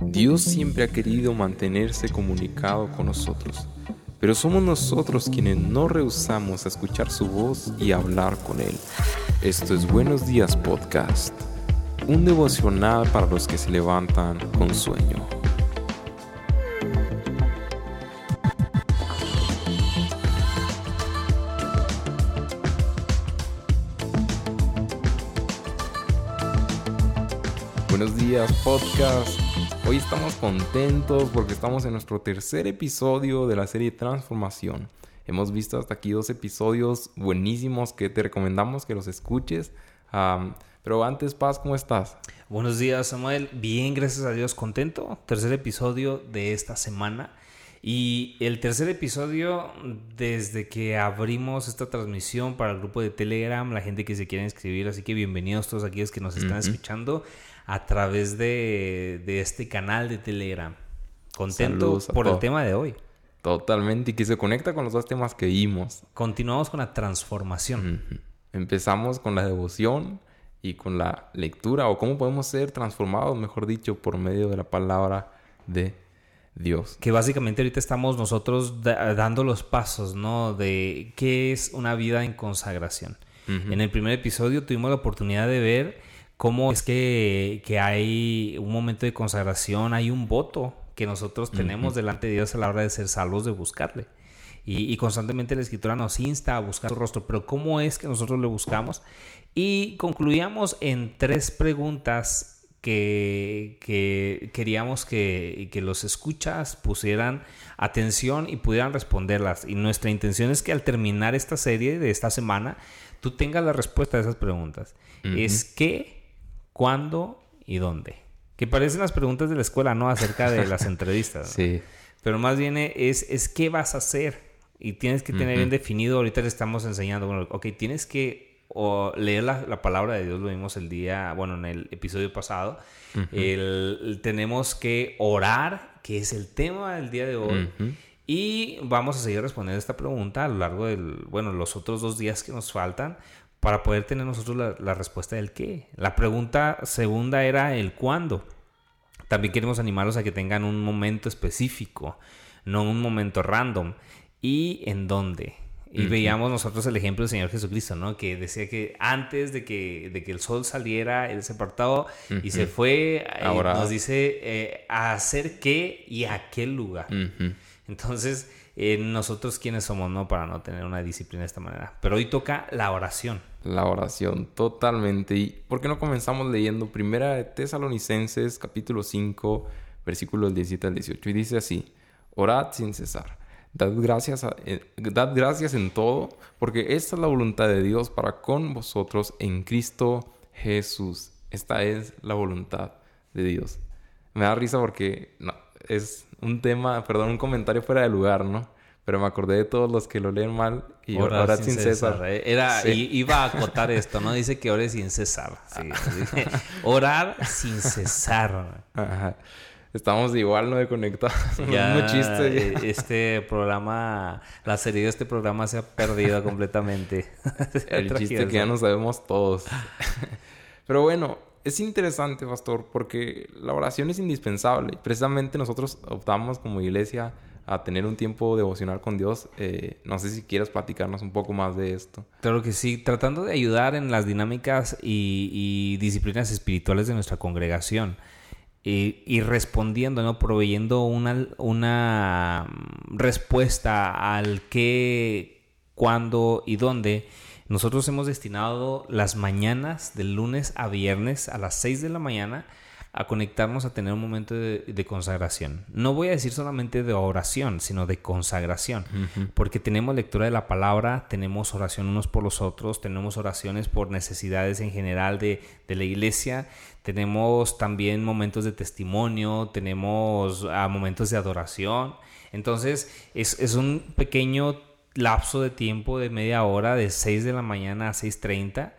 Dios siempre ha querido mantenerse comunicado con nosotros, pero somos nosotros quienes no rehusamos a escuchar su voz y hablar con Él. Esto es Buenos Días Podcast, un devocional para los que se levantan con sueño. Buenos días podcast. Hoy estamos contentos porque estamos en nuestro tercer episodio de la serie Transformación. Hemos visto hasta aquí dos episodios buenísimos que te recomendamos que los escuches. pero antes, Paz, ¿cómo estás? Buenos días, Samuel. Bien, gracias a Dios, contento. Tercer episodio de esta semana. Y el tercer episodio, desde que abrimos esta transmisión para el grupo de Telegram, la gente que se quiere inscribir, así que bienvenidos todos aquellos que nos están escuchando a través de, este canal de Telegram. Contento por el tema de hoy. Totalmente, y que se conecta con los dos temas que vimos. Continuamos con la transformación. Empezamos con la devoción y con la lectura, o cómo podemos ser transformados, mejor dicho, por medio de la palabra de Dios. Que básicamente ahorita estamos nosotros dando los pasos, ¿no? De qué es una vida en consagración. En el primer episodio tuvimos la oportunidad de ver cómo es que, hay un momento de consagración, hay un voto que nosotros tenemos delante de Dios a la hora de ser salvos, de buscarle. Y, constantemente la escritura nos insta a buscar su rostro, pero ¿cómo es que nosotros le buscamos? Y concluíamos en tres preguntas que, queríamos que, que, los escuchas pusieran atención y pudieran responderlas. Y nuestra intención es que al terminar esta serie de esta semana, tú tengas la respuesta a esas preguntas. Es que cuándo y dónde. Que parecen las preguntas de la escuela, ¿no? Acerca de las entrevistas. sí. Pero más bien es, es qué vas a hacer. Y tienes que tener bien definido, ahorita le estamos enseñando, bueno, ok, tienes que leer la, palabra de Dios, lo vimos el día, bueno, en el episodio pasado. tenemos que orar, que es el tema del día de hoy. Y vamos a seguir respondiendo esta pregunta a lo largo del, bueno, los otros dos días que nos faltan para poder tener nosotros la, respuesta del qué. La pregunta segunda era el cuándo. También queremos animarlos a que tengan un momento específico, no un momento random. ¿Y en dónde? Y veíamos nosotros el ejemplo del Señor Jesucristo, ¿no? Que decía que antes de que, de que el sol saliera, Él se apartó y se fue. Eh, Ahora... nos dice eh, a hacer qué y a qué lugar. Entonces, eh, nosotros quiénes somos, ¿no? Para no tener una disciplina de esta manera. Pero hoy toca la oración. La oración, totalmente. ¿Y por qué no comenzamos leyendo Primera de Tesalonicenses, capítulo 5, versículos 17 al 18? Y dice así, orad sin cesar. Dad gracias, eh, dad gracias en todo, porque esta es la voluntad de Dios para con vosotros en Cristo Jesús. Esta es la voluntad de Dios. Me da risa porque no, es un tema, perdón, un comentario fuera de lugar, ¿no? Pero me acordé de todos los que lo leen mal y orar, sin, César. ¿eh? Era, iba a acotar esto, ¿no? Dice que ore sin cesar. orar sin cesar. Estamos igual, ¿no? De conectados. Ya, chiste. Eh, este programa, la serie de este programa se ha perdido completamente. El chiste que ya no sabemos todos. Pero bueno, es interesante, pastor, porque la oración es indispensable. Precisamente nosotros optamos como iglesia a tener un tiempo devocional con Dios. Eh, no sé si quieres platicarnos un poco más de esto. Claro que sí, tratando de ayudar en las dinámicas y, disciplinas espirituales de nuestra congregación. Y, respondiendo, ¿no? Proveyendo una, una respuesta al qué, cuándo y dónde nosotros hemos destinado las mañanas del lunes a viernes a las 6 de la mañana a conectarnos a tener un momento de, consagración. No voy a decir solamente de oración, sino de consagración, porque tenemos lectura de la palabra, tenemos oración unos por los otros, tenemos oraciones por necesidades en general de, la iglesia, tenemos también momentos de testimonio, tenemos ah, momentos de adoración. Entonces es, es un pequeño lapso de tiempo de media hora, de 6 de la mañana a 6.30.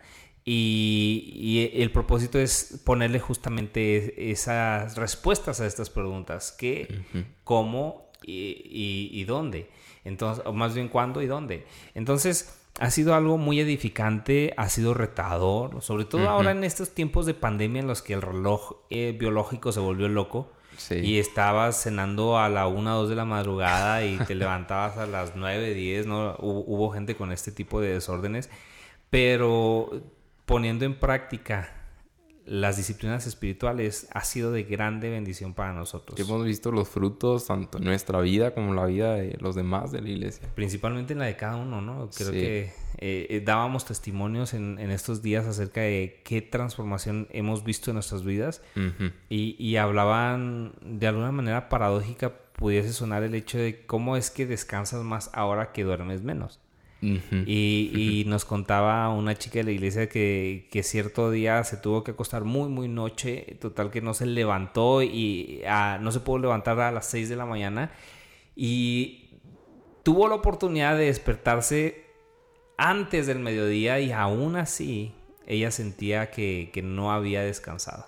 Y, y, el propósito es ponerle justamente esas respuestas a estas preguntas. ¿Qué, cómo y, y, dónde? Entonces, o más bien cuándo y dónde. Entonces, ha sido algo muy edificante, ha sido retador, sobre todo ahora en estos tiempos de pandemia en los que el reloj eh, biológico se volvió loco. y estabas cenando a la 1 o 2 de la madrugada y te levantabas a las 9, 10, ¿no? Hubo, gente con este tipo de desórdenes, pero poniendo en práctica las disciplinas espirituales ha sido de grande bendición para nosotros. Hemos visto los frutos tanto en nuestra vida como en la vida de los demás de la iglesia. Principalmente en la de cada uno, ¿no? Creo que eh, eh, dábamos testimonios en, estos días acerca de qué transformación hemos visto en nuestras vidas y, y hablaban de alguna manera paradójica pudiese sonar el hecho de cómo es que descansas más ahora que duermes menos y, nos contaba una chica de la iglesia que, cierto día se tuvo que acostar muy, muy noche, total que no se levantó y ah, no se pudo levantar a las 6 de la mañana y tuvo la oportunidad de despertarse antes del mediodía y aún así ella sentía que, no había descansado.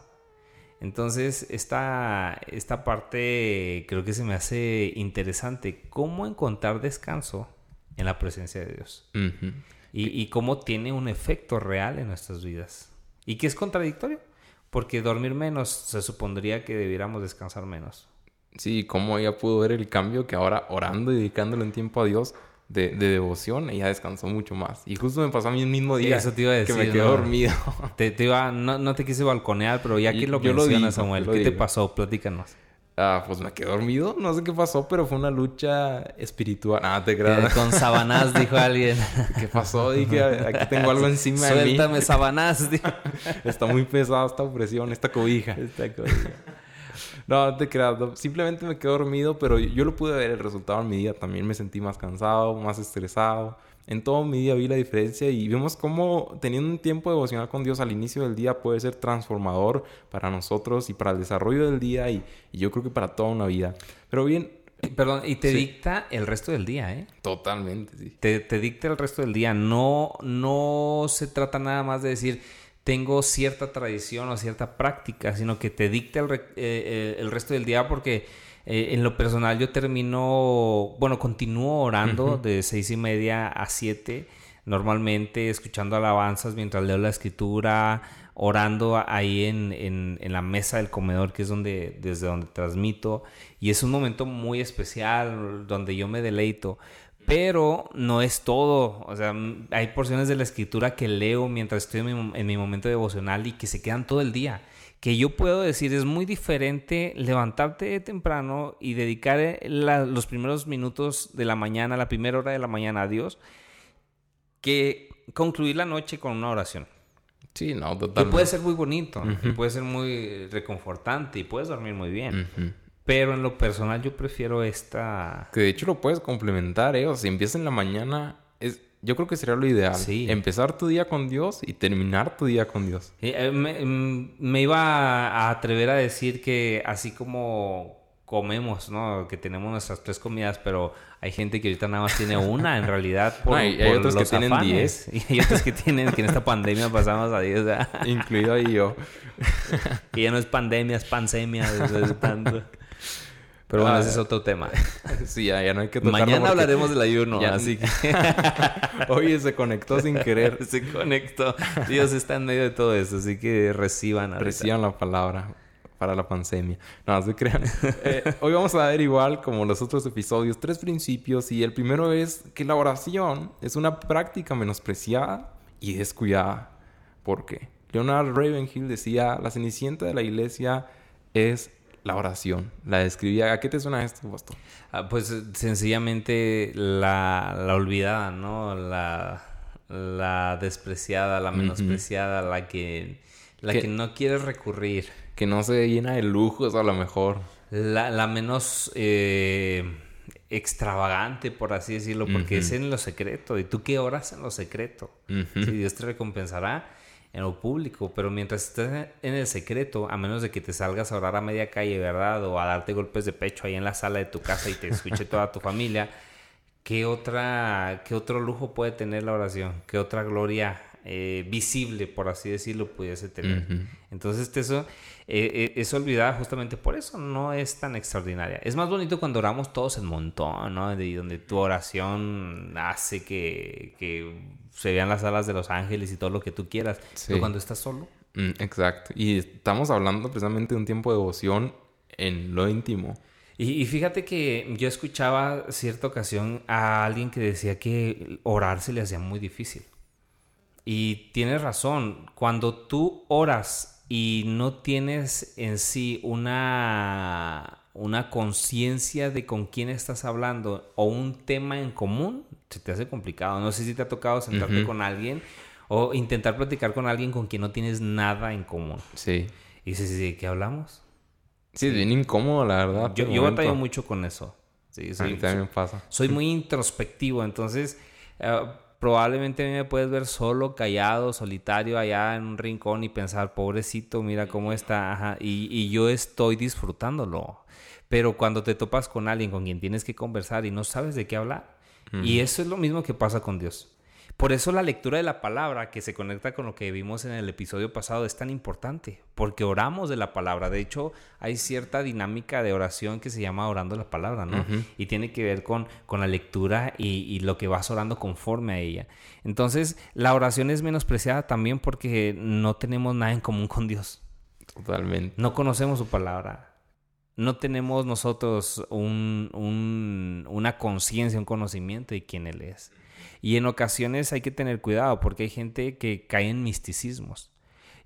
Entonces, esta, esta parte creo que se me hace interesante. ¿Cómo encontrar descanso en la presencia de Dios. y, cómo tiene un efecto real en nuestras vidas. Y que es contradictorio, porque dormir menos se supondría que debiéramos descansar menos. Sí, cómo ella pudo ver el cambio que ahora orando y dedicándole un tiempo a Dios de, devoción, ella descansó mucho más. Y justo me pasó a mí el mismo día Eso te iba a decir, que me quedé dormido. Te, iba, no, te quise balconear, pero ya que lo mencionas, Samuel, ¿qué te pasó? Platícanos. Ah, pues me quedé dormido. No sé qué pasó, pero fue una lucha espiritual. Ah, te creas. Con sabanás, dijo alguien. ¿Qué pasó? Dije, aquí tengo algo encima de mí. Suéltame sabanás, Está muy pesada esta opresión, esta cobija. Esta cobija. No, te creas. Simplemente me quedé dormido, pero yo lo pude ver el resultado en mi día. También me sentí más cansado, más estresado en todo mi día vi la diferencia y vemos cómo teniendo un tiempo devocional con Dios al inicio del día puede ser transformador para nosotros y para el desarrollo del día y, yo creo que para toda una vida. Pero bien, Perdón, y te dicta el resto del día, ¿eh? Totalmente, sí. Te, dicta el resto del día. No, no se trata nada más de decir, tengo cierta tradición o cierta práctica, sino que te dicta el, eh, eh, el resto del día porque eh, en lo personal yo termino, bueno, continúo orando de seis y media a siete, normalmente escuchando alabanzas mientras leo la escritura, orando ahí en, en, la mesa del comedor, que es donde, desde donde transmito, y es un momento muy especial donde yo me deleito. Pero no es todo. O sea, hay porciones de la escritura que leo mientras estoy en mi, en mi momento devocional y que se quedan todo el día que yo puedo decir es muy diferente levantarte temprano y dedicar eh, los primeros minutos de la mañana, la primera hora de la mañana a Dios, que concluir la noche con una oración. Sí, no, totalmente. Que puede ser muy bonito, puede ser muy reconfortante y puedes dormir muy bien. Pero en lo personal yo prefiero esta... Que de hecho lo puedes complementar, ¿eh? O sea, si empiezas en la mañana, es, yo creo que sería lo ideal. Empezar tu día con Dios y terminar tu día con Dios. Eh, mm, me, iba a atrever a decir que así como comemos, ¿no? Que tenemos nuestras tres comidas, pero hay gente que ahorita nada más tiene una en realidad por, hay, otros que tienen diez. Y hay otros que tienen que en esta pandemia pasamos a diez. Incluido ahí yo. que ya no es pandemia, es pansemia desde tanto. Pero bueno, ese es otro tema. sí, ya, no hay que tocarlo Mañana hablaremos del ayuno, así que... Oye, se conectó sin querer. se conectó. Dios está en medio de todo eso, así que reciban Reciban la palabra para la pandemia. No, se crean. Eh, hoy vamos a ver igual como los otros episodios tres principios y el primero es que la oración es una práctica menospreciada y descuidada. ¿Por qué? Leonard Ravenhill decía, la cenicienta de la iglesia es la oración. La describía. ¿A qué te suena esto, Boston? Ah, pues sencillamente la, la olvidada, ¿no? La, la despreciada, la menospreciada, la que la que, no quiere recurrir. Que no se llena de lujos a lo mejor. La, la menos eh, extravagante, por así decirlo, porque es en lo secreto. ¿Y tú qué oras en lo secreto? Si Dios te recompensará en lo público, pero mientras estés en el secreto, a menos de que te salgas a orar a media calle, ¿verdad? O a darte golpes de pecho ahí en la sala de tu casa y te escuche toda tu familia, ¿qué, otra, ¿qué otro lujo puede tener la oración? ¿Qué otra gloria eh, visible, por así decirlo, pudiese tener? Entonces, eso eh, eh, es olvidada justamente por eso, no es tan extraordinaria. Es más bonito cuando oramos todos en montón, ¿no? De, donde tu oración hace que, que se vean las alas de los ángeles y todo lo que tú quieras. Pero cuando estás solo. Mm, exacto. Y estamos hablando precisamente de un tiempo de devoción en lo íntimo. Y, fíjate que yo escuchaba cierta ocasión a alguien que decía que orar se le hacía muy difícil. Y tienes razón, cuando tú oras y no tienes en sí una, una conciencia de con quién estás hablando o un tema en común, se te hace complicado. No sé si te ha tocado sentarte con alguien o intentar platicar con alguien con quien no tienes nada en común. Sí. Y dices, ¿de qué hablamos? Sí, es bien incómodo, la verdad. Yo, yo batallo mucho con eso. Sí, a mí también pasa. Soy muy introspectivo, entonces eh, probablemente me puedes ver solo, callado, solitario, allá en un rincón y pensar, pobrecito, mira cómo está. Y, y yo estoy disfrutándolo. Pero cuando te topas con alguien con quien tienes que conversar y no sabes de qué hablar, y eso es lo mismo que pasa con Dios. Por eso la lectura de la palabra, que se conecta con lo que vimos en el episodio pasado, es tan importante, porque oramos de la palabra. De hecho, hay cierta dinámica de oración que se llama orando la palabra, ¿no? Y tiene que ver con, con la lectura y, y, lo que vas orando conforme a ella. Entonces, la oración es menospreciada también porque no tenemos nada en común con Dios. Totalmente. No conocemos su palabra. No tenemos nosotros un, un, una conciencia, un conocimiento de quién Él es. Y en ocasiones hay que tener cuidado porque hay gente que cae en misticismos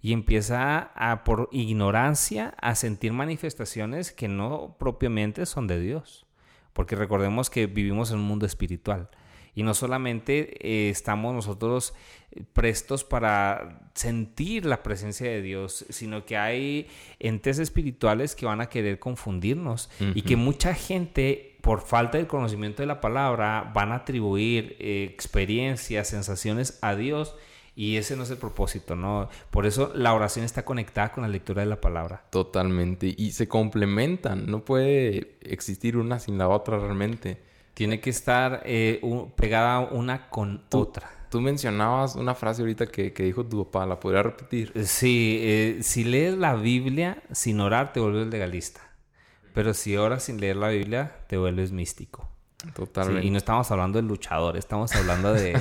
y empieza a, por ignorancia a sentir manifestaciones que no propiamente son de Dios. Porque recordemos que vivimos en un mundo espiritual. Y no solamente eh, estamos nosotros prestos para sentir la presencia de Dios, sino que hay entes espirituales que van a querer confundirnos y que mucha gente por falta del conocimiento de la palabra, van a atribuir eh, experiencias, sensaciones a Dios y ese no es el propósito, ¿no? Por eso la oración está conectada con la lectura de la palabra. Totalmente. Y se complementan. No puede existir una sin la otra realmente. Tiene que estar eh, pegada una con otra. Tú mencionabas una frase ahorita que, dijo tu papá. ¿La podría repetir? Sí. Eh, si lees la Biblia sin orar, te vuelves legalista. Pero si oras sin leer la Biblia, te vuelves místico. Totalmente. y no estamos hablando de luchador, estamos hablando de,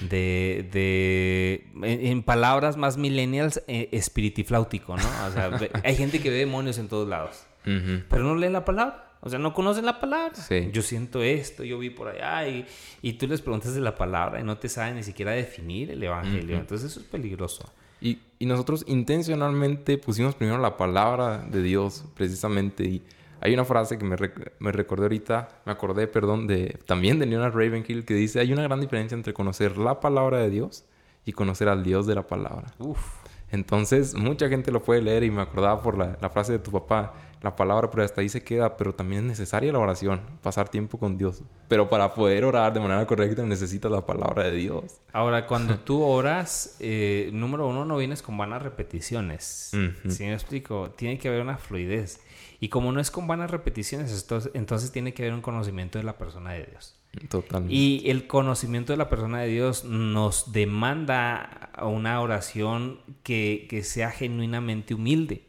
de, en, palabras más millennials, eh, espiritifláutico, ¿no? O sea, hay gente que ve demonios en todos lados, pero no lee la palabra. O sea, no conocen la palabra. Sí. Yo siento esto, yo vi por allá y, y, tú les preguntas de la palabra y no te saben ni siquiera definir el evangelio. Entonces eso es peligroso. Y, y nosotros intencionalmente pusimos primero la palabra de Dios, precisamente, y hay una frase que me, me recordé ahorita, me acordé, perdón, de también de Leonard Ravenhill, que dice, hay una gran diferencia entre conocer la palabra de Dios y conocer al Dios de la palabra. Uf. Entonces, mucha gente lo puede leer y me acordaba por la, la, frase de tu papá, la palabra, pero hasta ahí se queda, pero también es necesaria la oración, pasar tiempo con Dios. Pero para poder orar de manera correcta necesitas la palabra de Dios. Ahora, cuando tú oras, eh, número uno, no vienes con vanas repeticiones. ¿Sí me explico? Tiene que haber una fluidez. Y como no es con vanas repeticiones, entonces tiene que haber un conocimiento de la persona de Dios. Totalmente. Y el conocimiento de la persona de Dios nos demanda una oración que, que sea genuinamente humilde.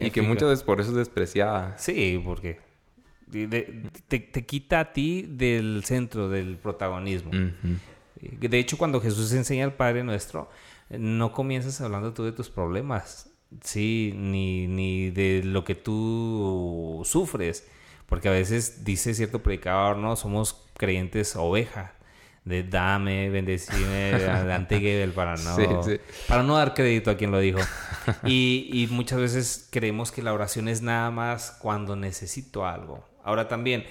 Y que muchas veces por eso es despreciada. Sí, porque te, te, quita a ti del centro, del protagonismo. De hecho, cuando Jesús enseña al Padre Nuestro, no comienzas hablando tú de tus problemas, Sí, ni, ni de lo que tú sufres. Porque a veces dice cierto predicador, ¿no? Somos creyentes oveja. De dame, bendecime, adelante para no, para no dar crédito a quien lo dijo. Y, y muchas veces creemos que la oración es nada más cuando necesito algo. Ahora también,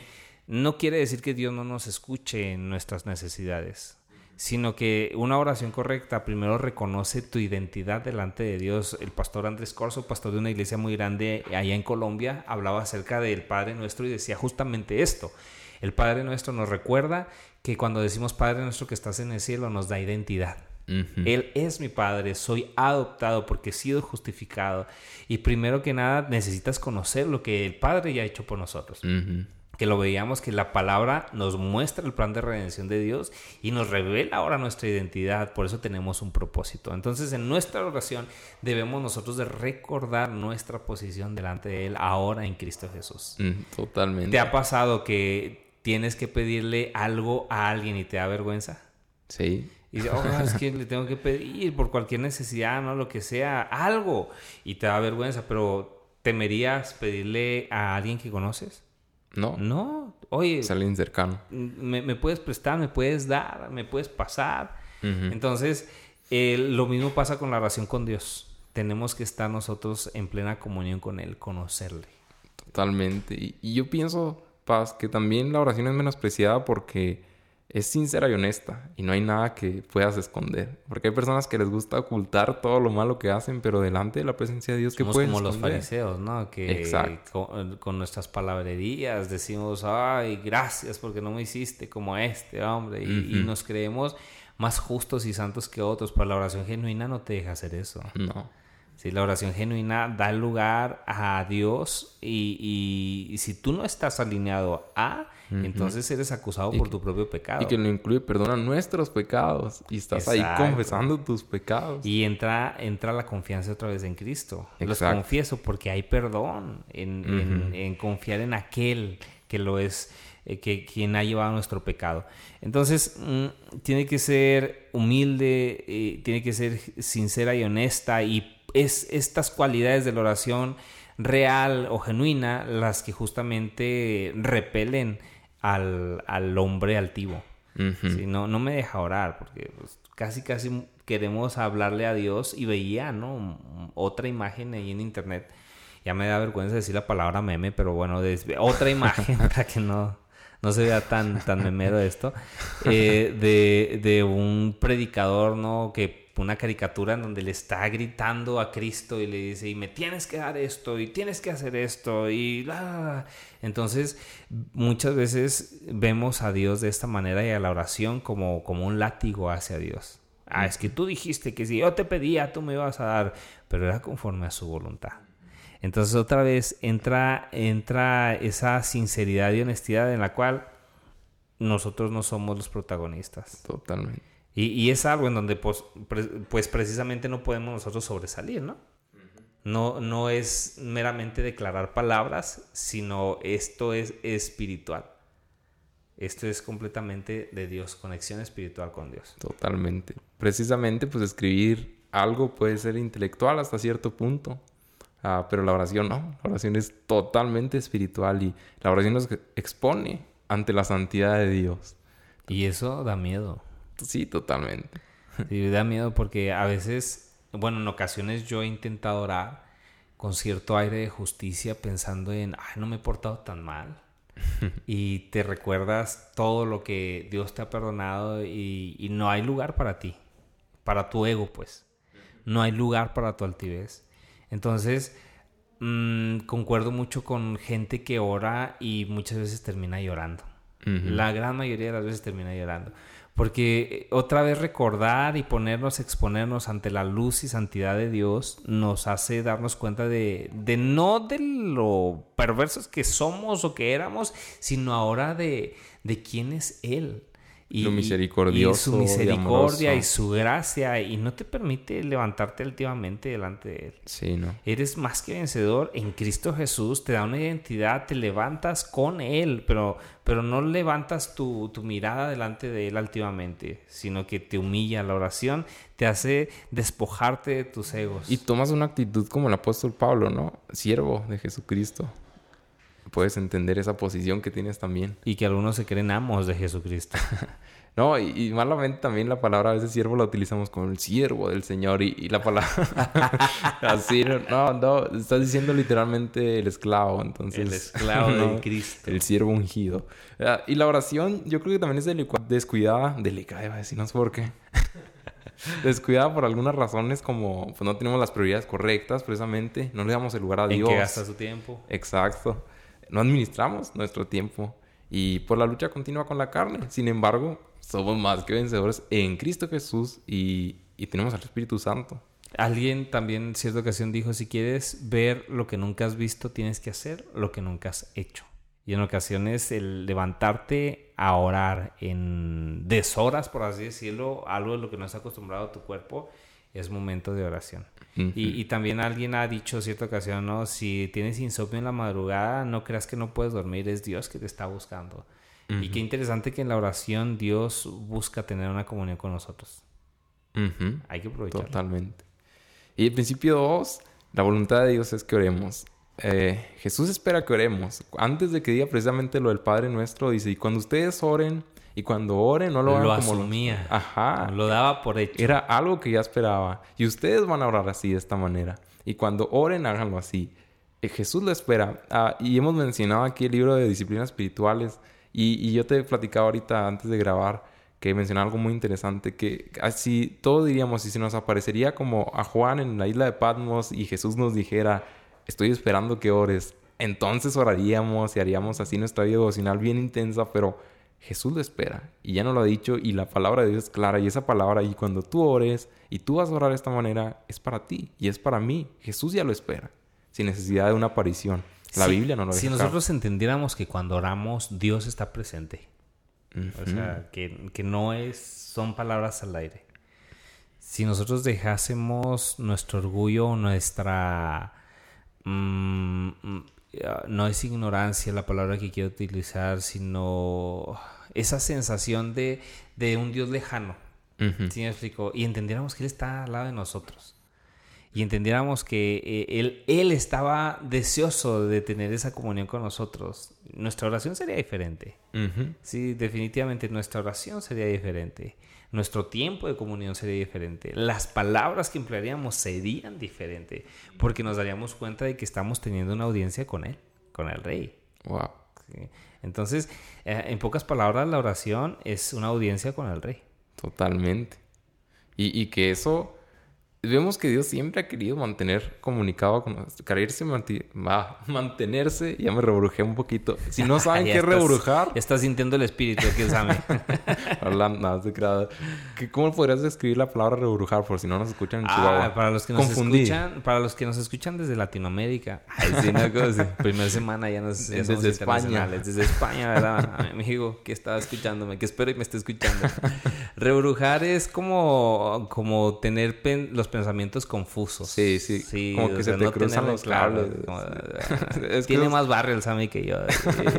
no quiere decir que Dios no nos escuche en nuestras necesidades sino que una oración correcta primero reconoce tu identidad delante de Dios. El pastor Andrés Corso, pastor de una iglesia muy grande allá en Colombia, hablaba acerca del Padre Nuestro y decía justamente esto. El Padre Nuestro nos recuerda que cuando decimos Padre Nuestro que estás en el cielo nos da identidad. Él es mi padre, soy adoptado porque he sido justificado. Y primero que nada necesitas conocer lo que el Padre ya ha hecho por nosotros que lo veíamos que la palabra nos muestra el plan de redención de Dios y nos revela ahora nuestra identidad, por eso tenemos un propósito. Entonces en nuestra oración debemos nosotros de recordar nuestra posición delante de Él ahora en Cristo Jesús. Totalmente. ¿Te ha pasado que tienes que pedirle algo a alguien y te da vergüenza? Sí. Y dices, oh, es que le tengo que pedir por cualquier necesidad, ¿no? Lo que sea, algo. Y te da vergüenza, pero ¿temerías pedirle a alguien que conoces? No. No. Oye, Es alguien cercano. me, me puedes prestar, me puedes dar, me puedes pasar. Entonces, eh, lo mismo pasa con la oración con Dios. Tenemos que estar nosotros en plena comunión con Él, conocerle. Totalmente. Y, y yo pienso, Paz, que también la oración es menospreciada porque es sincera y honesta y no hay nada que puedas esconder. Porque hay personas que les gusta ocultar todo lo malo que hacen, pero delante de la presencia de Dios, ¿qué Somos pueden como los fariseos, ¿no? Que Exacto. Con, con nuestras palabrerías decimos, ay, gracias porque no me hiciste como este hombre. Y, y nos creemos más justos y santos que otros, pero la oración genuina no te deja hacer eso. No. Sí, la oración genuina da lugar a Dios y, y- y si tú no estás alineado a, entonces eres acusado Y por que- tu propio pecado. Y que lo incluye, perdona nuestros pecados. Y estás Exacto. ahí confesando tus pecados. Y entra, entra la confianza otra vez en Cristo. Los Exacto. confieso porque hay perdón en, en confiar en aquel que lo es, eh, que quien ha llevado nuestro pecado. Entonces, mm, tiene que ser humilde, eh, tiene que ser sincera y honesta y es estas cualidades de la oración real o genuina las que justamente repelen al, al hombre altivo. Ujú. Sí, no, no me deja orar porque pues, casi casi queremos hablarle a Dios y veía, ¿no? Otra imagen ahí en internet. Ya me da vergüenza decir la palabra meme, pero bueno, otra imagen para que no, no se vea tan, tan memero esto. eh, de, de un predicador, ¿no? Que una caricatura en donde le está gritando a Cristo y le dice, y me tienes que dar esto, y tienes que hacer esto, y la... Entonces, muchas veces vemos a Dios de esta manera y a la oración como, como un látigo hacia Dios. Ah, es que tú dijiste que si yo te pedía, tú me ibas a dar, pero era conforme a su voluntad. Entonces otra vez entra, entra esa sinceridad y honestidad en la cual nosotros no somos los protagonistas. Totalmente. Y, y es algo en donde pues, pre- pues precisamente no podemos nosotros sobresalir, ¿no? No, no es meramente declarar palabras, sino esto es espiritual. Esto es completamente de Dios, conexión espiritual con Dios. Totalmente. Precisamente, pues escribir algo puede ser intelectual hasta cierto punto. Ah, pero la oración no. La oración es totalmente espiritual y la oración nos expone ante la santidad de Dios. Y eso da miedo. Sí, totalmente. Sí, da miedo porque a veces, bueno, en ocasiones yo he intentado orar con cierto aire de justicia pensando en, ay, no me he portado tan mal. y te recuerdas todo lo que Dios te ha perdonado y, y no hay lugar para ti, para tu ego, pues. No hay lugar para tu altivez. Entonces, mm, concuerdo mucho con gente que ora y muchas veces termina llorando. La gran mayoría de las veces termina llorando. Porque eh, otra vez recordar y ponernos, exponernos ante la luz y santidad de Dios nos hace darnos cuenta de, de no de lo perversos que somos o que éramos, sino ahora de, de quién es Él. Lo misericordioso y su misericordia y, su gracia y no te permite levantarte altivamente delante de Él. Sí, ¿no? Eres más que vencedor en Cristo Jesús, te da una identidad, te levantas con Él, pero, pero no levantas tu, tu mirada delante de Él altivamente, sino que te humilla la oración, te hace despojarte de tus egos. Y tomas una actitud como el apóstol Pablo, ¿no? Siervo de Jesucristo. Puedes entender esa posición que tienes también. Y que algunos se creen amos de Jesucristo. No, y, y malamente también la palabra a veces siervo la utilizamos como el siervo del Señor y, y la palabra así, no, no, estás diciendo literalmente el esclavo, entonces. El esclavo no, de Cristo. El siervo ungido. Ah, Y la oración, yo creo que también es descuidada, delicada, iba a decir, no sé por qué. descuidada por algunas razones como pues no tenemos las prioridades correctas precisamente, no le damos el lugar a ¿En Dios. qué gasta su tiempo? Exacto. No administramos nuestro tiempo y por la lucha continua con la carne. Sin embargo, somos más que vencedores en Cristo Jesús y, y tenemos al Espíritu Santo. Alguien también en cierta ocasión dijo, si quieres ver lo que nunca has visto, tienes que hacer lo que nunca has hecho. Y en ocasiones el levantarte a orar en deshoras, por así decirlo, algo de lo que no está acostumbrado tu cuerpo, es momento de oración. Y, y también alguien ha dicho en cierta ocasión, ¿no? Si tienes insomnio en la madrugada, no creas que no puedes dormir, es Dios que te está buscando. Y qué interesante que en la oración Dios busca tener una comunión con nosotros. Hay que aprovecharlo. Totalmente. Y el principio 2, la voluntad de Dios es que oremos. eh, Jesús espera que oremos. Antes de que diga precisamente lo del Padre Nuestro, dice, y cuando ustedes oren, y cuando oren, no lo hagan Lo como... asumía. Ajá. Lo daba por hecho. Era algo que ya esperaba. Y ustedes van a orar así, de esta manera. Y cuando oren, háganlo así. Eh, Jesús lo espera. Ah, y hemos mencionado aquí el libro de disciplinas espirituales. Y, y yo te he platicado ahorita, antes de grabar, que mencionaba algo muy interesante. Que así, todos diríamos, si se nos aparecería como a Juan en la isla de Patmos y Jesús nos dijera, estoy esperando que ores. Entonces oraríamos y haríamos así nuestra vida devocional bien intensa, pero Jesús lo espera y ya no lo ha dicho y la palabra de Dios es clara y esa palabra y cuando tú ores y tú vas a orar de esta manera es para ti y es para mí. Jesús ya lo espera sin necesidad de una aparición. La Sí, Biblia no lo Si deja. nosotros entendiéramos que cuando oramos, Dios está presente. O sea, que, que no es, son palabras al aire. Si nosotros dejásemos nuestro orgullo, nuestra... mm, no es ignorancia la palabra que quiero utilizar, sino esa sensación de, de un Dios lejano. ¿Sí me explico? Y entendiéramos que Él está al lado de nosotros. Y entendiéramos que eh, él, él estaba deseoso de tener esa comunión con nosotros. Nuestra oración sería diferente. Sí, definitivamente nuestra oración sería diferente. Nuestro tiempo de comunión sería diferente. Las palabras que emplearíamos serían diferentes. Porque nos daríamos cuenta de que estamos teniendo una audiencia con Él, con el Rey. Wow. ¿sí? Entonces, eh, en pocas palabras, la oración es una audiencia con el Rey. Totalmente. Y, y que eso, vemos que Dios siempre ha querido mantener comunicado con nosotros. Quererse manti- mantenerse, ya me rebrujé un poquito. Si no saben qué estás- rebrujar, ya Estás sintiendo el espíritu aquí, Sammy. hablando, nada, se crea- ¿Qué- ¿Cómo podrías describir la palabra rebrujar por si no nos escuchan en Ah, Chihuahua? para los que nos Confundir. escuchan, para los que nos escuchan desde Latinoamérica. Ay, sí, no, si Primera semana ya nos ya Desde España. Desde España, ¿verdad? A mi amigo que estaba escuchándome, que espero y me esté escuchando. Rebrujar es como, como tener pen- los pensamientos confusos. Sí, sí, como que se te cruzan tenerlo los cables. como- Es que Tiene más barrio el Sammy que yo.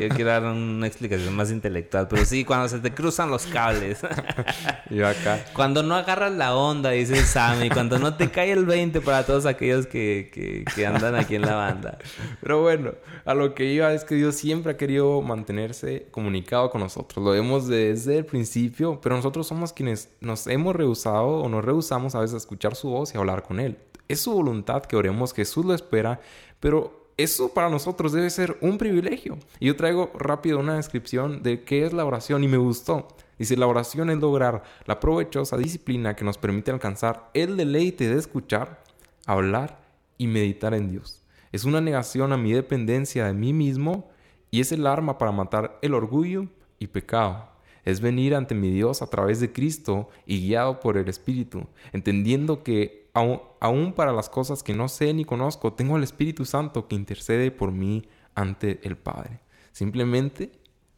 Yo quiero dar una explicación más intelectual. Pero sí, cuando se te cruzan los cables. Yo acá. Cuando no agarras la onda, dice el Sammy. Cuando no te cae el 20 para todos aquellos que, que, que andan aquí en la banda. Pero bueno, a lo que iba es que Dios siempre ha querido mantenerse comunicado con nosotros. Lo vemos desde el principio, pero nosotros somos quienes nos hemos rehusado o nos rehusamos a veces a escuchar su voz y hablar con Él. Es su voluntad que oremos, Jesús lo espera, pero eso para nosotros debe ser un privilegio. Y yo traigo rápido una descripción de qué es la oración y me gustó. Dice, la oración es lograr la provechosa disciplina que nos permite alcanzar el deleite de escuchar, hablar y meditar en Dios. Es una negación a mi dependencia de mí mismo y es el arma para matar el orgullo y pecado. Es venir ante mi Dios a través de Cristo y guiado por el Espíritu, entendiendo que aun, aun para las cosas que no sé ni conozco, tengo al Espíritu Santo que intercede por mí ante el Padre. Simplemente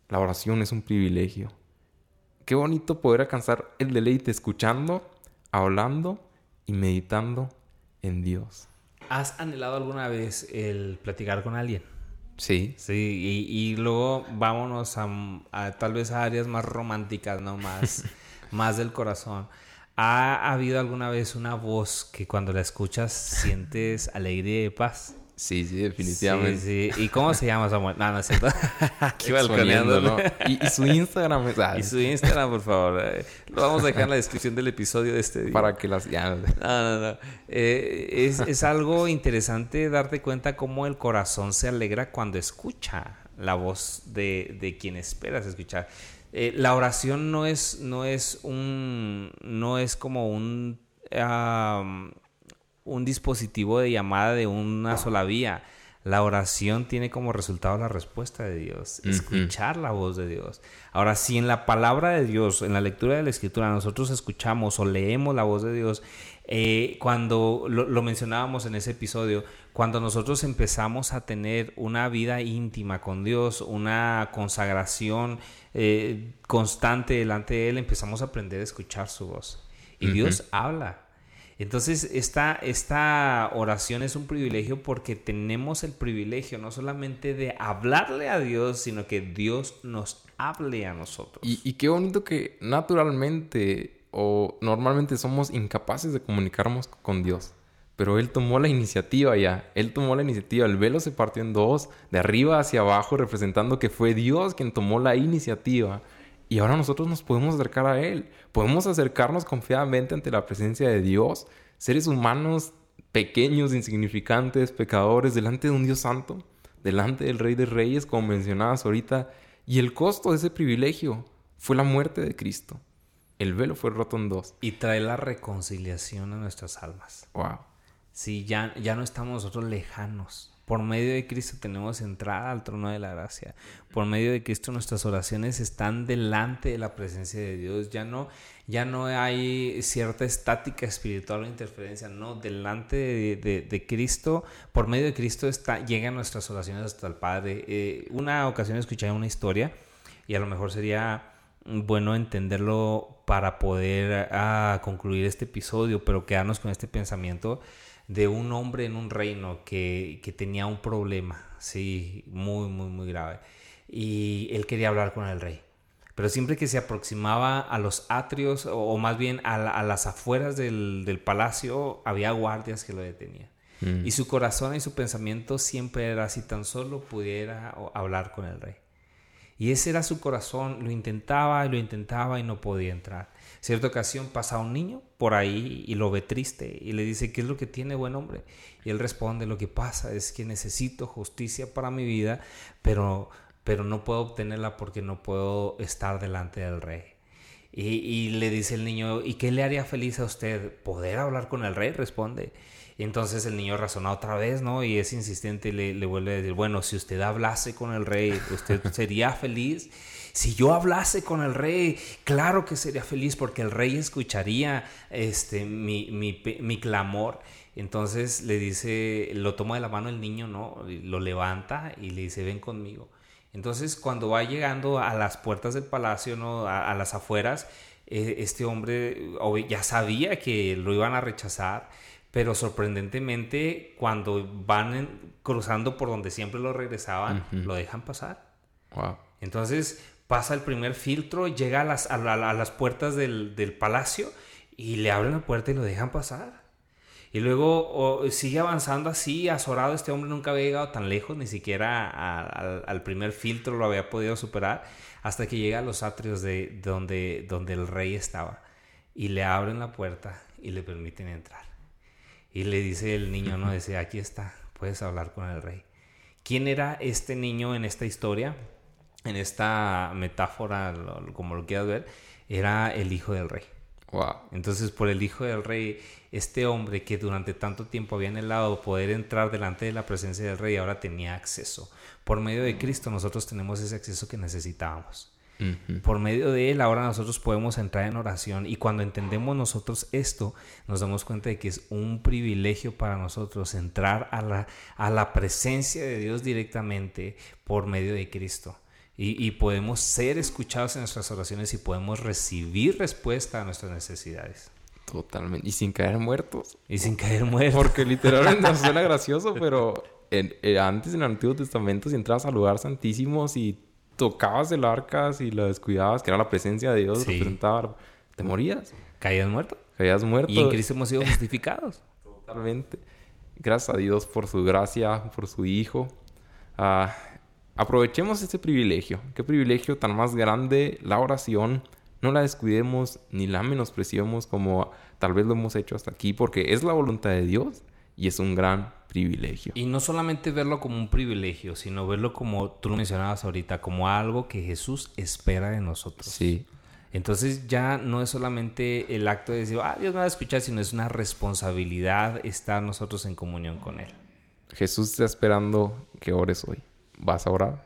la oración es un privilegio. Qué bonito poder alcanzar el deleite escuchando, hablando y meditando en Dios. ¿Has anhelado alguna vez el platicar con alguien? Sí. Sí, y, y luego vámonos a, a tal vez a áreas más románticas, ¿no? Más, más del corazón. ¿Ha habido alguna vez una voz que cuando la escuchas sientes alegría y paz? Sí, sí, definitivamente. Sí, sí. ¿Y cómo se llama Samuel? No, no es cierto. Exponiendo, balconeándolo. ¿no? Y, y su Instagram es ah, Y su Instagram, por favor. eh, Lo vamos a dejar en la descripción del episodio de este día. para que las ya, No, no, no. Eh, es, es algo interesante darte cuenta cómo el corazón se alegra cuando escucha la voz de, de quien esperas escuchar. Eh, la oración no es, no es un, no es como un, un dispositivo de llamada de una sola vía. La oración tiene como resultado la respuesta de Dios, escuchar la voz de Dios. Ahora, si en la palabra de Dios, en la lectura de la Escritura, nosotros escuchamos o leemos la voz de Dios, eh, cuando lo, lo mencionábamos en ese episodio, cuando nosotros empezamos a tener una vida íntima con Dios, una consagración eh, constante delante de Él, empezamos a aprender a escuchar su voz. Y. Dios habla. Entonces, esta, esta oración es un privilegio porque tenemos el privilegio no solamente de hablarle a Dios, sino que Dios nos hable a nosotros. Y, y qué bonito que naturalmente o normalmente somos incapaces de comunicarnos con Dios. pero él tomó la iniciativa ya. Él tomó la iniciativa. El velo se partió en dos, de arriba hacia abajo, representando que fue Dios quien tomó la iniciativa. Y ahora nosotros nos podemos acercar a Él. Podemos acercarnos confiadamente ante la presencia de Dios, seres humanos pequeños, insignificantes, pecadores, delante de un Dios santo, delante del Rey de Reyes, como mencionabas ahorita. Y el costo de ese privilegio fue la muerte de Cristo. El velo fue roto en dos. Y trae la reconciliación a nuestras almas. Wow. Sí, ya, ya no estamos nosotros lejanos. Por medio de Cristo tenemos entrada al trono de la gracia. Por medio de Cristo nuestras oraciones están delante de la presencia de Dios. Ya no, ya no hay cierta estática espiritual o interferencia. No, delante de, Cristo, por medio de Cristo llegan nuestras oraciones hasta el Padre. Eh, una ocasión escuché una historia y a lo mejor sería bueno entenderlo para poder ah, concluir este episodio, pero quedarnos con este pensamiento de un hombre en un reino que, tenía un problema, sí, muy, muy, muy grave. Y él quería hablar con el rey. Pero siempre que se aproximaba a los atrios, o, más bien a, las afueras del, palacio, había guardias que lo detenían. Mm. Y su corazón y su pensamiento siempre era si tan solo pudiera hablar con el rey. Y ese era su corazón, lo intentaba y lo intentaba y no podía entrar. Cierta ocasión pasa un niño por ahí y lo ve triste y le dice, ¿qué es lo que tiene buen hombre? Y él responde, lo que pasa es que necesito justicia para mi vida, pero, pero no puedo obtenerla porque no puedo estar delante del rey. Y, y le dice el niño, ¿y qué le haría feliz a usted? ¿Poder hablar con el rey? Responde. Y entonces el niño razona otra vez, ¿no? Y es insistente y le, le, vuelve a decir, bueno, si usted hablase con el rey, ¿usted sería feliz? Si yo hablase con el rey, claro que sería feliz porque el rey escucharía este, mi, mi, mi clamor. Entonces le dice, lo toma de la mano el niño, ¿no? Lo levanta y le dice, ven conmigo. Entonces cuando va llegando a las puertas del palacio, ¿no? A, a las afueras, eh, este hombre ya sabía que lo iban a rechazar pero sorprendentemente cuando van cruzando por donde siempre lo regresaban, lo dejan pasar. Entonces pasa el primer filtro, llega a las, a, las puertas del, palacio y le abren la puerta y lo dejan pasar. Y luego sigue avanzando así, azorado. Este hombre nunca había llegado tan lejos, ni siquiera al primer filtro lo había podido superar, hasta que llega a los atrios de donde, donde el rey estaba. Y le abren la puerta y le permiten entrar. Y le dice el niño, no, dice, aquí está, puedes hablar con el rey. ¿Quién era este niño en esta historia? En esta metáfora, como lo quieras ver, era el hijo del rey. Wow. Entonces, por el hijo del rey, este hombre que durante tanto tiempo había anhelado poder entrar delante de la presencia del rey, ahora tenía acceso. Por medio de Cristo, nosotros tenemos ese acceso que necesitábamos. Por medio de él ahora nosotros podemos entrar en oración y cuando entendemos nosotros esto nos damos cuenta de que es un privilegio para nosotros entrar a la, a la presencia de Dios directamente por medio de Cristo. Y, podemos ser escuchados en nuestras oraciones y podemos recibir respuesta a nuestras necesidades. Totalmente. Y sin caer muertos. Y sin caer muertos. Porque literalmente suena gracioso, pero eh, antes en el Antiguo Testamento si entrabas al lugar santísimo, si tocabas el arca, y la descuidabas, que era la presencia de Dios, te morías. Caías muerto. Caías muerto. Y en Cristo hemos sido justificados. Totalmente. Gracias a Dios por su gracia, por su Hijo. Ah, aprovechemos este privilegio. Qué privilegio tan más grande la oración. No la descuidemos ni la menospreciemos como tal vez lo hemos hecho hasta aquí, porque es la voluntad de Dios y es un gran privilegio. Y no solamente verlo como un privilegio, sino verlo como tú lo mencionabas ahorita, como algo que Jesús espera de nosotros. Sí. Entonces ya no es solamente el acto de decir, ah, Dios me va a escuchar, sino es una responsabilidad estar nosotros en comunión con Él. Jesús está esperando que ores hoy. ¿Vas a orar?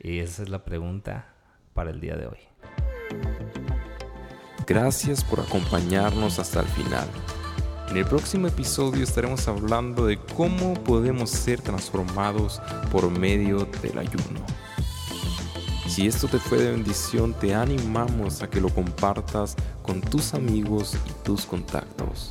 Y esa es la pregunta para el día de hoy. Gracias por acompañarnos hasta el final. En el próximo episodio estaremos hablando de cómo podemos ser transformados por medio del ayuno. Si esto te fue de bendición, te animamos a que lo compartas con tus amigos y tus contactos.